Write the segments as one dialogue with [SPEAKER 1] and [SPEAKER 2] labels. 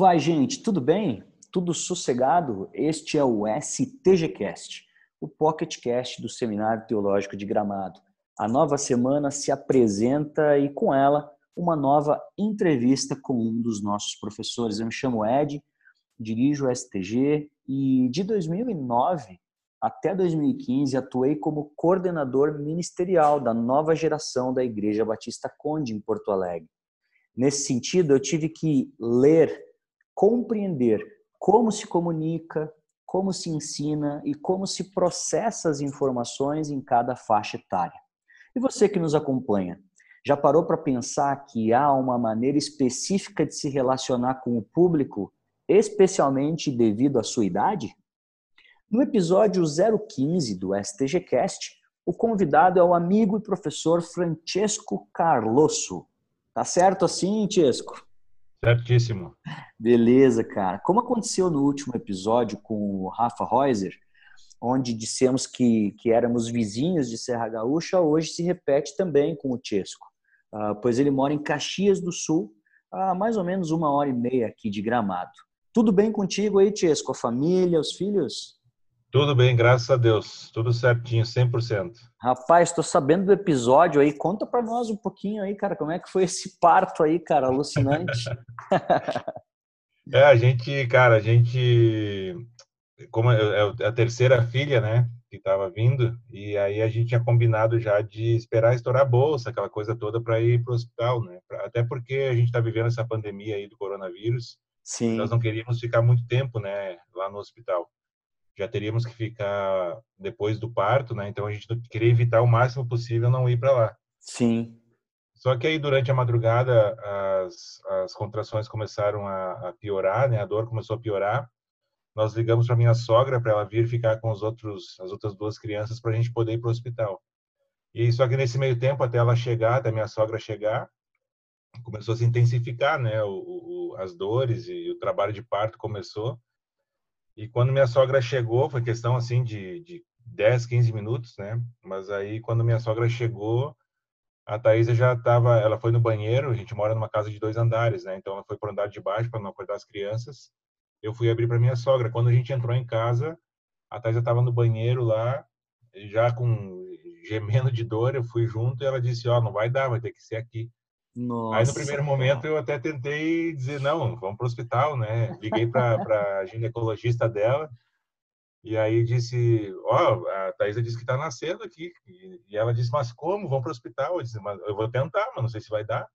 [SPEAKER 1] vai, gente? Tudo bem? Tudo sossegado? Este é o STGcast, o PocketCast do Seminário Teológico de Gramado. A nova semana se apresenta e com ela uma nova entrevista com um dos nossos professores. Eu me chamo Ed, dirijo o STG e de 2009 até 2015 atuei como coordenador ministerial da nova geração da Igreja Batista Conde em Porto Alegre. Nesse sentido, eu tive que ler, compreender como se comunica, como se ensina e como se processa as informações em cada faixa etária. E você que nos acompanha, já parou para pensar que há uma maneira específica de se relacionar com o público, especialmente devido à sua idade? No episódio 015 do STGcast, o convidado é o amigo e professor Francesco Carlosso, Tá certo assim, Tiesco?
[SPEAKER 2] Certíssimo.
[SPEAKER 1] Beleza, cara. Como aconteceu no último episódio com o Rafa Reuser, onde dissemos que, que éramos vizinhos de Serra Gaúcha, hoje se repete também com o Tiesco, uh, pois ele mora em Caxias do Sul, a mais ou menos uma hora e meia aqui de Gramado. Tudo bem contigo aí, Tiesco? A família, os filhos?
[SPEAKER 2] Tudo bem, graças a Deus. Tudo certinho, 100%.
[SPEAKER 1] Rapaz, estou sabendo do episódio aí. Conta para nós um pouquinho aí, cara, como é que foi esse parto aí, cara, alucinante.
[SPEAKER 2] é, a gente, cara, a gente, como é, é a terceira filha, né, que estava vindo, e aí a gente tinha combinado já de esperar estourar a bolsa, aquela coisa toda para ir para o hospital, né? Até porque a gente está vivendo essa pandemia aí do coronavírus.
[SPEAKER 1] Sim.
[SPEAKER 2] Nós não queríamos ficar muito tempo, né, lá no hospital já teríamos que ficar depois do parto, né? Então a gente queria evitar o máximo possível não ir para lá.
[SPEAKER 1] Sim.
[SPEAKER 2] Só que aí durante a madrugada as, as contrações começaram a, a piorar, né? A dor começou a piorar. Nós ligamos para minha sogra para ela vir ficar com os outros as outras duas crianças para a gente poder ir para o hospital. E só que nesse meio tempo até ela chegar, até minha sogra chegar, começou a se intensificar, né? O, o, as dores e o trabalho de parto começou. E quando minha sogra chegou, foi questão assim de, de 10, 15 minutos, né? Mas aí quando minha sogra chegou, a Thaisa já estava, ela foi no banheiro, a gente mora numa casa de dois andares, né? Então ela foi para andar de baixo para não acordar as crianças. Eu fui abrir para minha sogra. Quando a gente entrou em casa, a Thaisa estava no banheiro lá, já com gemendo de dor, eu fui junto e ela disse: "Ó, oh, não vai dar, vai ter que ser aqui". Nossa. Aí no primeiro momento eu até tentei dizer não, vamos para o hospital, né? Liguei para a ginecologista dela e aí disse, ó, oh, a Thaisa disse que está nascendo aqui e ela disse, mas como? Vamos para o hospital? Eu disse, mas eu vou tentar, mas não sei se vai dar.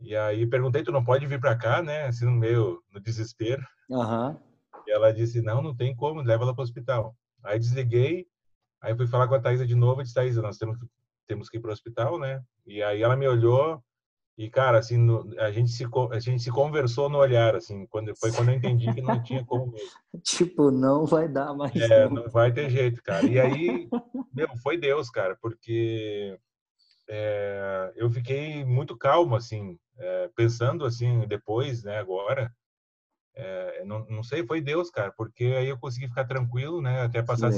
[SPEAKER 2] E aí perguntei, tu não pode vir para cá, né? Assim no meio no desespero.
[SPEAKER 1] Uhum.
[SPEAKER 2] E ela disse, não, não tem como, leva ela para o hospital. Aí desliguei, aí fui falar com a Thaisa de novo, e disse, Thaisa, nós temos temos que ir para o hospital, né? E aí ela me olhou e, cara, assim, no, a, gente se, a gente se conversou no olhar, assim, quando, foi quando eu entendi que não tinha como mesmo.
[SPEAKER 1] tipo, não vai dar mais.
[SPEAKER 2] É, não. não vai ter jeito, cara. E aí, meu, foi Deus, cara, porque é, eu fiquei muito calmo, assim, é, pensando, assim, depois, né, agora, é, não, não sei, foi Deus, cara, porque aí eu consegui ficar tranquilo, né, até passar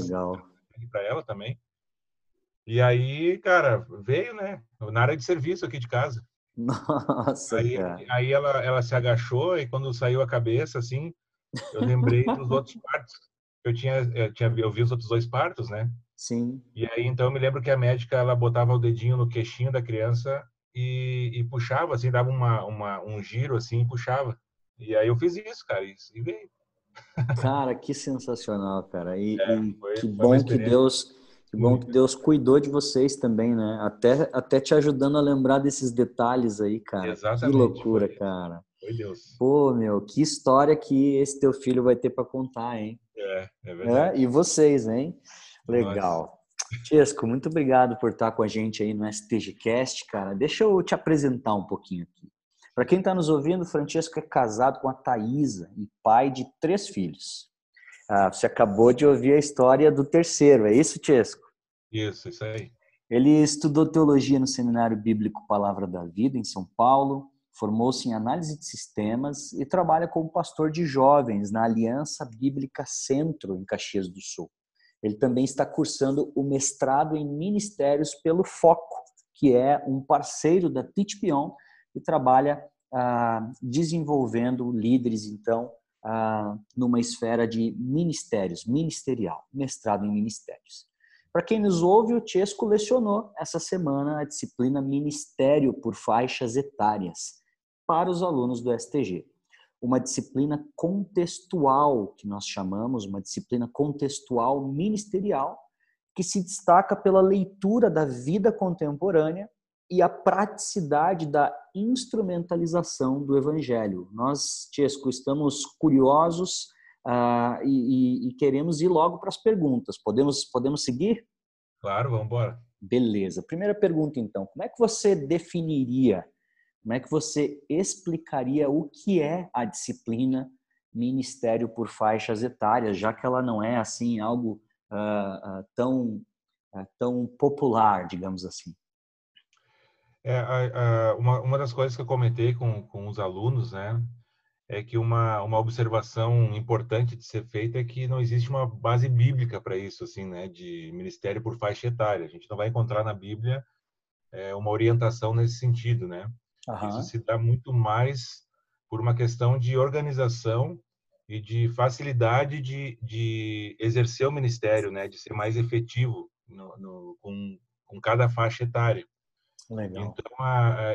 [SPEAKER 2] para ela também. E aí, cara, veio, né, na área de serviço aqui de casa.
[SPEAKER 1] Nossa,
[SPEAKER 2] aí,
[SPEAKER 1] cara.
[SPEAKER 2] aí ela, ela se agachou e quando saiu a cabeça, assim, eu lembrei dos outros partos. Eu tinha, eu tinha, eu vi os outros dois partos, né?
[SPEAKER 1] Sim.
[SPEAKER 2] E aí, então, eu me lembro que a médica, ela botava o dedinho no queixinho da criança e, e puxava, assim, dava uma, uma, um giro, assim, e puxava. E aí eu fiz isso, cara, e, e veio.
[SPEAKER 1] Cara, que sensacional, cara. E, é, foi, que bom que Deus que bom que Deus cuidou de vocês também, né? Até, até te ajudando a lembrar desses detalhes aí, cara.
[SPEAKER 2] Exatamente.
[SPEAKER 1] Que loucura,
[SPEAKER 2] foi,
[SPEAKER 1] cara.
[SPEAKER 2] Foi Deus.
[SPEAKER 1] Pô, meu, que história que esse teu filho vai ter para contar, hein?
[SPEAKER 2] É, é verdade.
[SPEAKER 1] É? E vocês, hein? Legal. Chesco, muito obrigado por estar com a gente aí no STGcast, cara. Deixa eu te apresentar um pouquinho aqui. Para quem está nos ouvindo, Francesco é casado com a Thaisa e pai de três filhos. Ah, você acabou de ouvir a história do terceiro, é isso, Chesco?
[SPEAKER 2] Isso, isso aí.
[SPEAKER 1] Ele estudou teologia no Seminário Bíblico Palavra da Vida, em São Paulo, formou-se em análise de sistemas e trabalha como pastor de jovens na Aliança Bíblica Centro, em Caxias do Sul. Ele também está cursando o mestrado em ministérios pelo Foco, que é um parceiro da Beyond e trabalha ah, desenvolvendo líderes, então, ah, numa esfera de ministérios, ministerial, mestrado em ministérios. Para quem nos ouve, o Chesco lecionou essa semana a disciplina Ministério por faixas etárias para os alunos do STG. Uma disciplina contextual, que nós chamamos, uma disciplina contextual ministerial, que se destaca pela leitura da vida contemporânea e a praticidade da instrumentalização do Evangelho. Nós, Chesco, estamos curiosos uh, e, e, queremos ir logo para as perguntas. Podemos, podemos seguir?
[SPEAKER 2] Claro, vamos embora.
[SPEAKER 1] Beleza. Primeira pergunta, então. Como é que você definiria, como é que você explicaria o que é a disciplina Ministério por Faixas Etárias, já que ela não é, assim, algo uh, uh, tão, tão popular, digamos assim?
[SPEAKER 2] É, a, a, uma, uma das coisas que eu comentei com, com os alunos, né, é que uma, uma observação importante de ser feita é que não existe uma base bíblica para isso, assim, né, de ministério por faixa etária. A gente não vai encontrar na Bíblia é, uma orientação nesse sentido, né? Uhum. Isso se dá muito mais por uma questão de organização e de facilidade de, de exercer o ministério, né, de ser mais efetivo no, no, com, com cada faixa etária. Legal. Então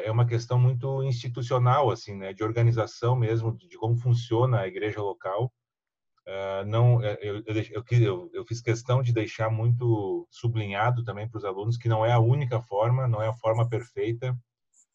[SPEAKER 2] é uma questão muito institucional assim, né, de organização mesmo, de como funciona a igreja local. Uh, não, é, eu, eu, eu, eu, fiz questão de deixar muito sublinhado também para os alunos que não é a única forma, não é a forma perfeita,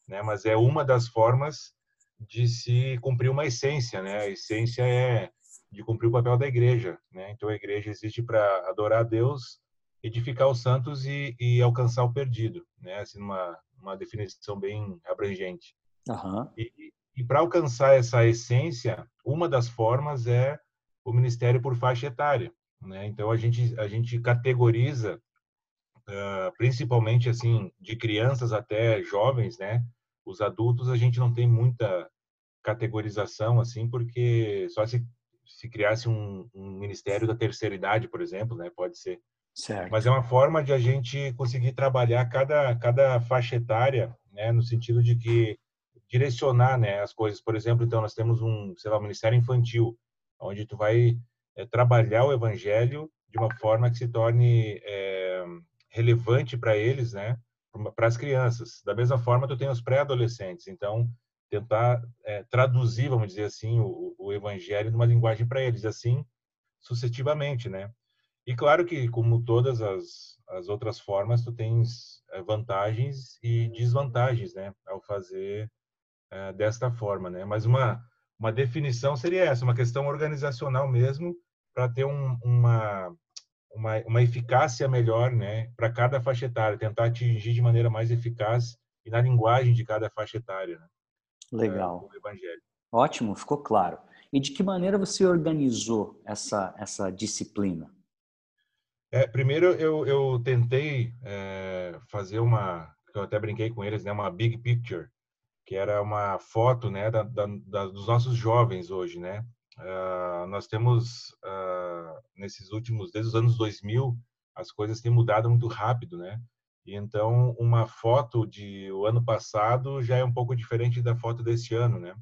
[SPEAKER 2] né, mas é uma das formas de se cumprir uma essência, né? A essência é de cumprir o papel da igreja, né? Então a igreja existe para adorar a Deus, edificar os santos e, e alcançar o perdido, né? Assim, uma uma definição bem abrangente. Uhum. E, e para alcançar essa essência, uma das formas é o ministério por faixa etária. Né? Então a gente a gente categoriza uh, principalmente assim de crianças até jovens, né? Os adultos a gente não tem muita categorização assim porque só se se criasse um, um ministério da terceira idade, por exemplo, né? Pode ser Certo. Mas é uma forma de a gente conseguir trabalhar cada, cada faixa etária, né, no sentido de que direcionar, né, as coisas. Por exemplo, então nós temos um, sei lá, um ministério infantil, onde tu vai é, trabalhar o evangelho de uma forma que se torne é, relevante para eles, né, para as crianças. Da mesma forma, tu tem os pré-adolescentes. Então, tentar é, traduzir, vamos dizer assim, o, o evangelho numa linguagem para eles, assim sucessivamente, né? E claro que, como todas as, as outras formas, tu tens eh, vantagens e desvantagens, né, ao fazer é, desta forma, né. Mas uma uma definição seria essa, uma questão organizacional mesmo, para ter um, uma, uma uma eficácia melhor, né, para cada faixa etária, tentar atingir de maneira mais eficaz e na linguagem de cada faixa etária. Né,
[SPEAKER 1] Legal. É, Ótimo, ficou claro. E de que maneira você organizou essa essa disciplina?
[SPEAKER 2] É, primeiro, eu, eu tentei é, fazer uma, eu até brinquei com eles, né, uma big picture, que era uma foto, né, da, da, da dos nossos jovens hoje, né. Uh, nós temos uh, nesses últimos, desde os anos 2000, as coisas têm mudado muito rápido, né. E então, uma foto de o ano passado já é um pouco diferente da foto desse ano, né.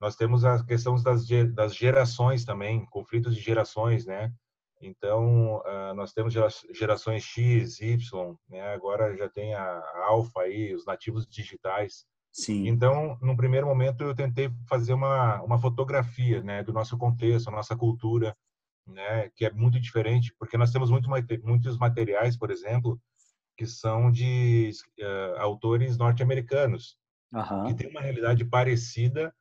[SPEAKER 2] Nós temos a questão das, das gerações também, conflitos de gerações, né então, uh, nós temos gerações X, Y, né? agora já tem a, a Alpha aí, os nativos digitais. Sim. Então, no primeiro momento, eu tentei fazer uma, uma fotografia né, do nosso contexto, a nossa cultura, né, que é muito diferente, porque nós temos muito, muitos materiais, por exemplo, que são de uh, autores norte-americanos, uhum. que tem uma realidade parecida,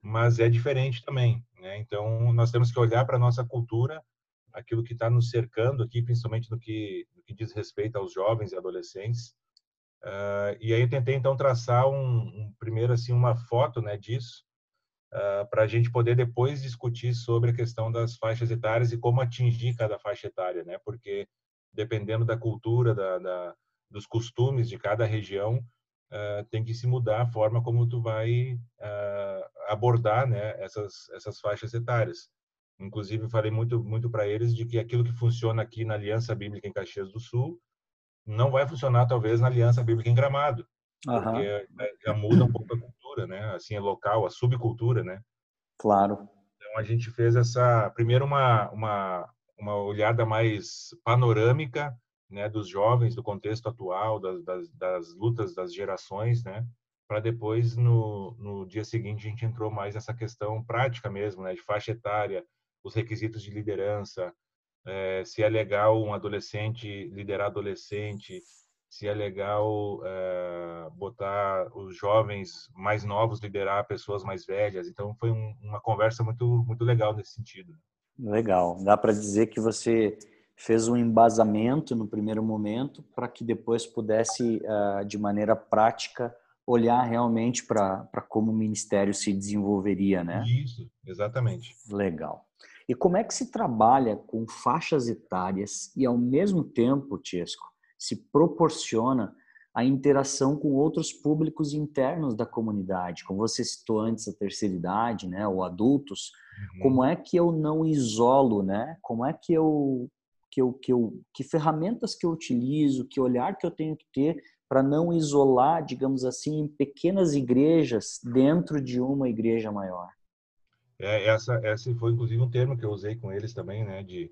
[SPEAKER 2] mas é diferente também. Né? Então, nós temos que olhar para a nossa cultura aquilo que está nos cercando aqui, principalmente no que, no que diz respeito aos jovens e adolescentes. Uh, e aí eu tentei então traçar um, um primeiro assim uma foto né disso uh, para a gente poder depois discutir sobre a questão das faixas etárias e como atingir cada faixa etária, né? Porque dependendo da cultura, da, da dos costumes de cada região, uh, tem que se mudar a forma como tu vai abordar né essas essas faixas etárias. Inclusive, falei muito, muito para eles de que aquilo que funciona aqui na Aliança Bíblica em Caxias do Sul não vai funcionar, talvez, na Aliança Bíblica em Gramado. Uhum. Porque já muda um pouco a cultura cultura, né? Assim, é local, a subcultura, né?
[SPEAKER 1] Claro.
[SPEAKER 2] Então a gente fez essa primeiro uma uma uma olhada mais panorâmica, né, dos jovens, do contexto atual, das, das, das lutas das gerações, né? Para depois no, no dia seguinte a gente entrou mais nessa questão prática mesmo, né? De faixa etária, os requisitos de liderança, é, se é legal um adolescente liderar adolescente, se é legal é, botar os jovens mais novos liderar pessoas mais velhas. Então foi um, uma conversa muito muito legal nesse sentido.
[SPEAKER 1] Legal. Dá para dizer que você fez um embasamento no primeiro momento para que depois pudesse uh, de maneira prática olhar realmente para como o ministério se desenvolveria, né?
[SPEAKER 2] Isso, exatamente.
[SPEAKER 1] Legal. E como é que se trabalha com faixas etárias e, ao mesmo tempo, Tiesco, se proporciona a interação com outros públicos internos da comunidade? Como você citou antes, a terceira idade, né, ou adultos. Uhum. Como é que eu não isolo, né? Como é que eu que eu, que eu que ferramentas que eu utilizo, que olhar que eu tenho que ter para não isolar, digamos assim, pequenas igrejas dentro de uma igreja maior?
[SPEAKER 2] É, essa, esse foi inclusive um termo que eu usei com eles também, né, de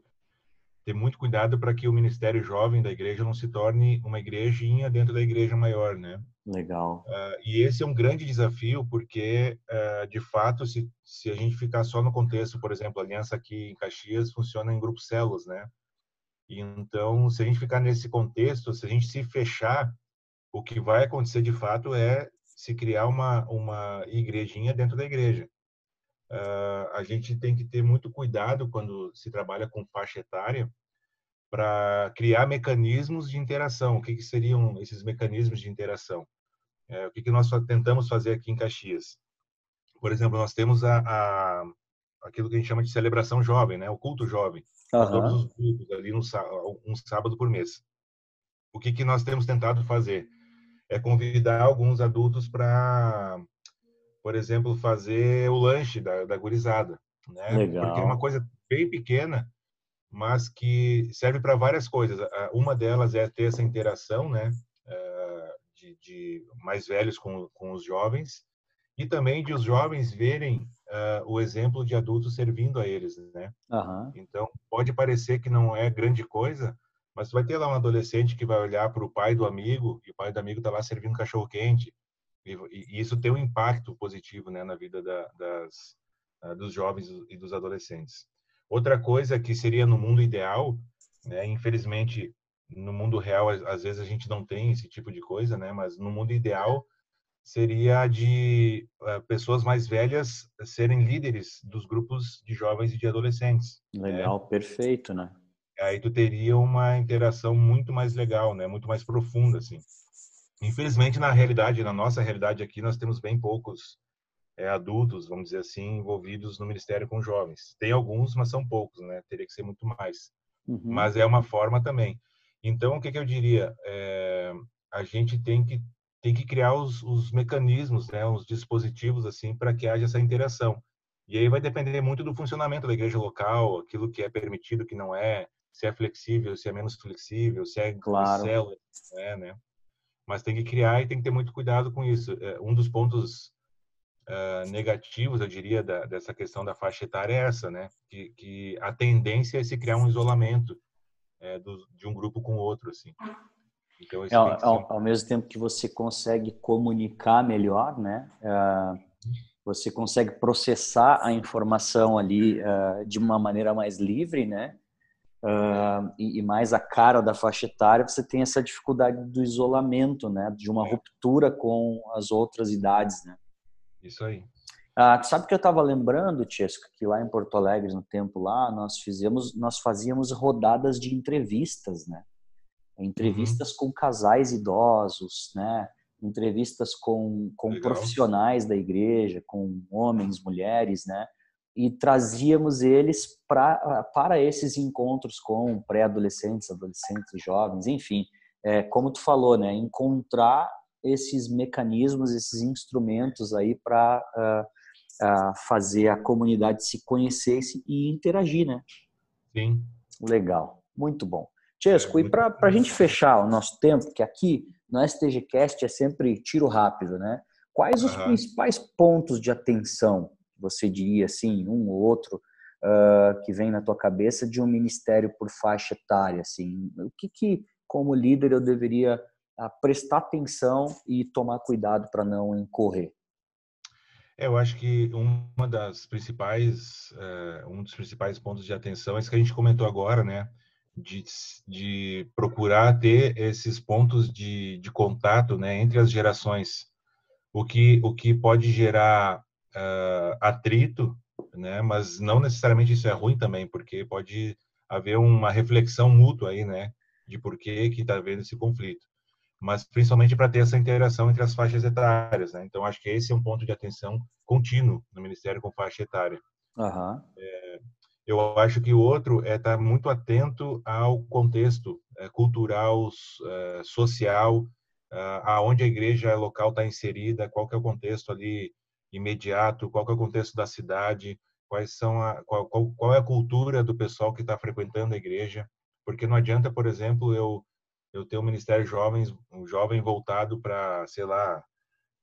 [SPEAKER 2] ter muito cuidado para que o ministério jovem da igreja não se torne uma igrejinha dentro da igreja maior, né?
[SPEAKER 1] Legal.
[SPEAKER 2] Uh, e esse é um grande desafio porque, uh, de fato, se, se a gente ficar só no contexto, por exemplo, a aliança aqui em Caxias funciona em grupos células, né? Então, se a gente ficar nesse contexto, se a gente se fechar, o que vai acontecer de fato é se criar uma uma igrejinha dentro da igreja a gente tem que ter muito cuidado quando se trabalha com faixa etária para criar mecanismos de interação. O que, que, seriam esses mecanismos de interação? É, o que, que nós tentamos fazer aqui em Caxias? Por exemplo, nós temos a, a aquilo que a gente chama de celebração jovem, né? O culto jovem. Uhum. Todos os cultos ali no, um sábado por mês. O que, que nós temos tentado fazer? É convidar alguns adultos para por exemplo, fazer o lanche da, da gurizada, né? Legal. Porque é uma coisa bem pequena, mas que serve para várias coisas. Uma delas é ter essa interação, né? Eh, de, de mais velhos com, com os jovens e também de os jovens verem uh, o exemplo de adultos servindo a eles, né? Uhum. Então pode parecer que não é grande coisa, mas vai ter lá um adolescente que vai olhar para o pai do amigo e o pai do amigo está lá servindo cachorro quente e, e, isso tem um impacto positivo né, na vida da, das, uh, dos jovens e dos adolescentes. Outra coisa que seria no mundo ideal, né, infelizmente no mundo real às vezes a gente não tem esse tipo de coisa, né, mas no mundo ideal seria de uh, pessoas mais velhas serem líderes dos grupos de jovens e de adolescentes.
[SPEAKER 1] Né. Legal, né? perfeito, né?
[SPEAKER 2] Aí tu teria uma interação muito mais legal, né? Muito mais profunda, assim. Infelizmente, na realidade, na nossa realidade aqui, nós temos bem poucos é, adultos, vamos dizer assim, envolvidos no ministério com jovens. Tem alguns, mas são poucos, né? Teria que ser muito mais. Uhum. Mas é uma forma também. Então, o que, que eu diria? É, a gente tem que tem que criar os, os mecanismos, né, os dispositivos assim para que haja essa interação. E aí vai depender muito do funcionamento da igreja local, aquilo que é permitido, que não é, se é flexível, se é menos flexível, se é
[SPEAKER 1] claro.
[SPEAKER 2] célula, é, né? Mas tem que criar e tem que ter muito cuidado com isso. É, um dos pontos uh, negativos, eu diria, da, dessa questão da faixa etária é essa, né? Que, que a tendência é se criar um isolamento é, do, de um grupo com o outro, assim.
[SPEAKER 1] Então, é, ao, ao, ao, mesmo tempo que você consegue comunicar melhor, né? Uh, você consegue processar a informação ali uh, de uma maneira mais livre, né? Uh, e, e, mais a cara da faixa etária, você tem essa dificuldade do isolamento, né? De uma ruptura com as outras idades, né?
[SPEAKER 2] Isso aí.
[SPEAKER 1] Ah, sabe que eu estava lembrando, Tiesco, que lá em Porto Alegre, no tempo lá, nós fizemos, nós fazíamos rodadas de entrevistas, né? Entrevistas uhum. com casais idosos, né? Entrevistas com, com profissionais da igreja, com homens, mulheres, né? E trazíamos eles pra, para esses encontros com pré-adolescentes, adolescentes, jovens, enfim, é, como tu falou, né, encontrar esses mecanismos, esses instrumentos aí para uh, ah, uh, ah, fazer a comunidade se conhecer e interagir, né?
[SPEAKER 2] Sim.
[SPEAKER 1] Legal, muito bom. Chesco, é, e para a gente fechar o nosso tempo, que aqui no STGcast é sempre tiro rápido, né? Quais os uhum. principais pontos de atenção, você diria assim, um ou outro, uh, que vem na tua cabeça de um ministério por faixa etária? Assim? O que, que como líder, eu deveria uh, prestar atenção e tomar cuidado para não incorrer?
[SPEAKER 2] É, eu acho que uma das principais, uh, um dos principais pontos de atenção é isso que a gente comentou agora, né? De, de procurar ter esses pontos de, de contato, né, entre as gerações o que, o que pode gerar uh, atrito, né? Mas não necessariamente isso é ruim também, porque pode haver uma reflexão mútua aí, né? De por que que está havendo esse conflito. Mas principalmente para ter essa interação entre as faixas etárias, né? Então acho que esse é um ponto de atenção contínuo no Ministério com faixa etária.
[SPEAKER 1] Uhum.
[SPEAKER 2] É, eu acho que o outro é estar tá muito atento ao contexto é, cultural, é, social, uh, aonde a igreja local está inserida, qual que é o contexto ali imediato, qual que é o contexto da cidade, quais são a, qual, qual, qual é a cultura do pessoal que está frequentando a igreja, porque não adianta, por exemplo, eu eu ter um ministério jovens, um jovem voltado para, sei lá,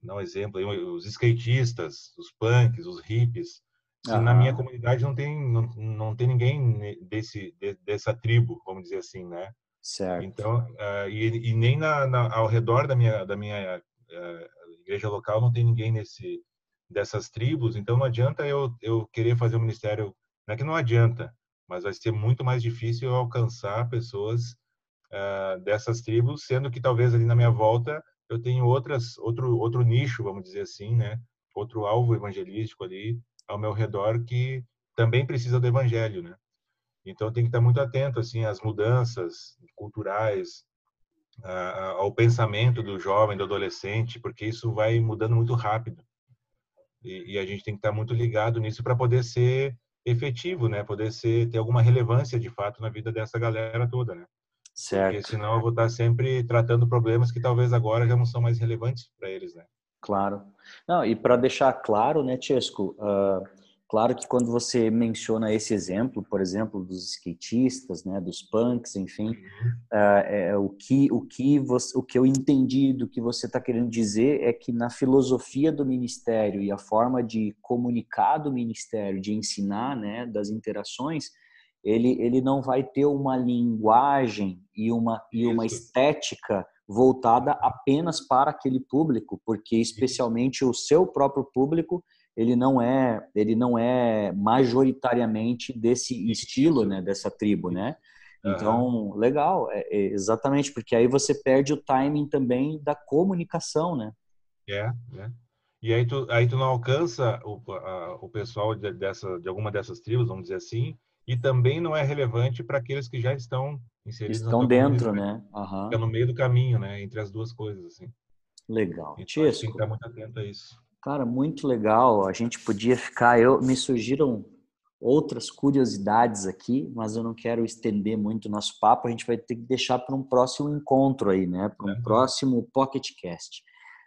[SPEAKER 2] um exemplo, os skatistas, os punks, os hippies, na minha comunidade não tem não, não tem ninguém desse de, dessa tribo, vamos dizer assim, né?
[SPEAKER 1] Certo.
[SPEAKER 2] Então, uh, e, e, nem na, na, ao redor da minha, da minha uh, igreja local não tem ninguém nesse dessas tribos, então não adianta eu, eu querer fazer um ministério, não é que não adianta, mas vai ser muito mais difícil eu alcançar pessoas uh, dessas tribos, sendo que talvez ali na minha volta eu tenho outras, outro, outro nicho, vamos dizer assim, né? Outro alvo evangelístico ali ao meu redor que também precisa do evangelho, né? Então tem que estar muito atento assim às mudanças culturais, ao pensamento do jovem, do adolescente, porque isso vai mudando muito rápido. E, e a gente tem que estar muito ligado nisso para poder ser efetivo, né? Poder ser ter alguma relevância de fato na vida dessa galera toda, né?
[SPEAKER 1] Certo.
[SPEAKER 2] Porque senão eu vou estar sempre tratando problemas que talvez agora já não são mais relevantes para eles, né?
[SPEAKER 1] Claro. Não, e para deixar claro, né, Chesco, uh, Claro que quando você menciona esse exemplo, por exemplo, dos skatistas, né, dos punks, enfim, uh, é, o que o que você, o que eu entendi do que você está querendo dizer é que na filosofia do ministério e a forma de comunicar do ministério, de ensinar, né, das interações, ele ele não vai ter uma linguagem e uma e uma estética voltada apenas para aquele público, porque especialmente o seu próprio público ele não é ele não é majoritariamente desse estilo, né, dessa tribo, né? Então, legal, é, é exatamente, porque aí você perde o timing também da comunicação, né?
[SPEAKER 2] É, é. E aí tu, aí tu não alcança o, a, o pessoal de, dessa, de alguma dessas tribos, vamos dizer assim, e também não é relevante para aqueles que já estão inseridos
[SPEAKER 1] estão dentro, né?
[SPEAKER 2] Uhum. Fica no meio do caminho, né? Entre as duas coisas, assim.
[SPEAKER 1] Legal.
[SPEAKER 2] Então, tem que estar muito atento a isso.
[SPEAKER 1] Cara, muito legal. A gente podia ficar. Eu me surgiram outras curiosidades aqui, mas eu não quero estender muito o nosso papo. A gente vai ter que deixar para um próximo encontro aí, né? Para um uhum. próximo PocketCast.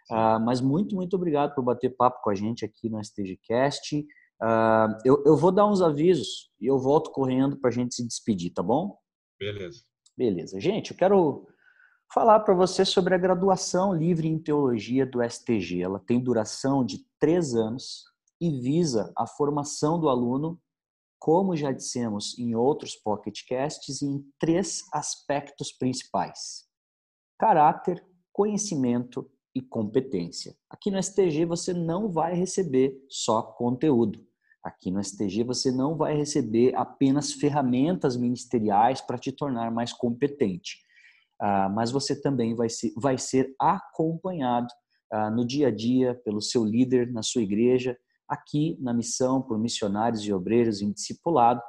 [SPEAKER 1] Uh, mas muito, muito obrigado por bater papo com a gente aqui no STGcast. Uh, eu, eu vou dar uns avisos e eu volto correndo para a gente se despedir, tá bom?
[SPEAKER 2] Beleza.
[SPEAKER 1] Beleza. Gente, eu quero falar para você sobre a graduação livre em teologia do STG. Ela tem duração de três anos e visa a formação do aluno, como já dissemos em outros pocketcasts, em três aspectos principais: caráter, conhecimento e competência. Aqui no STG você não vai receber só conteúdo. Aqui no STG você não vai receber apenas ferramentas ministeriais para te tornar mais competente ah, mas você também vai ser, vai ser acompanhado ah, no dia a dia pelo seu líder na sua igreja, aqui na missão por missionários e obreiros em discipulado,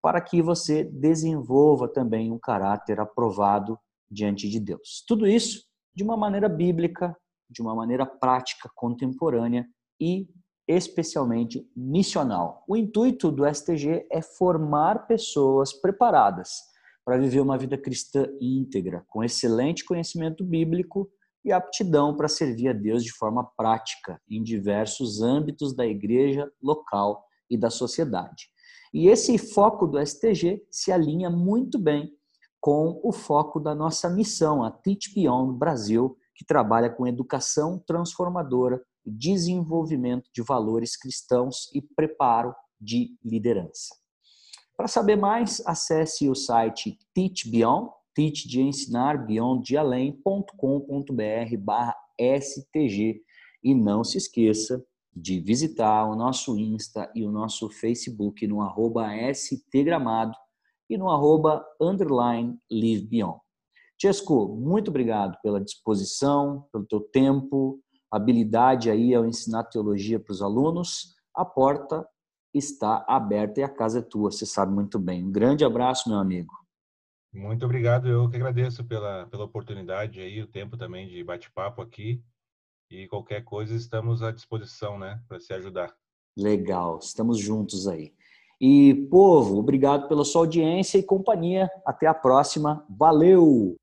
[SPEAKER 1] para que você desenvolva também um caráter aprovado diante de Deus. Tudo isso de uma maneira bíblica, de uma maneira prática, contemporânea e especialmente missional. O intuito do STG é formar pessoas preparadas para viver uma vida cristã íntegra, com excelente conhecimento bíblico e aptidão para servir a Deus de forma prática em diversos âmbitos da igreja local e da sociedade. E esse foco do STG se alinha muito bem com o foco da nossa missão, a Teach Beyond Brasil, que trabalha com educação transformadora desenvolvimento de valores cristãos e preparo de liderança. Para saber mais, acesse o site Teach Beyond, teach de ensinar, beyond de além.com.br barra STG e não se esqueça de visitar o nosso Insta e o nosso Facebook no arroba stgramado e no arroba underline live beyond. Chesco, muito obrigado pela disposição, pelo teu tempo, habilidade aí ao ensinar teologia para os alunos. A porta está aberta e a casa é tua, você sabe muito bem. Um grande abraço, meu amigo.
[SPEAKER 2] Muito obrigado, eu que agradeço pela, pela oportunidade aí, o tempo também de bate-papo aqui. E qualquer coisa estamos à disposição, né, para se ajudar.
[SPEAKER 1] Legal, estamos juntos aí. E, povo, obrigado pela sua audiência e companhia. Até a próxima. Valeu!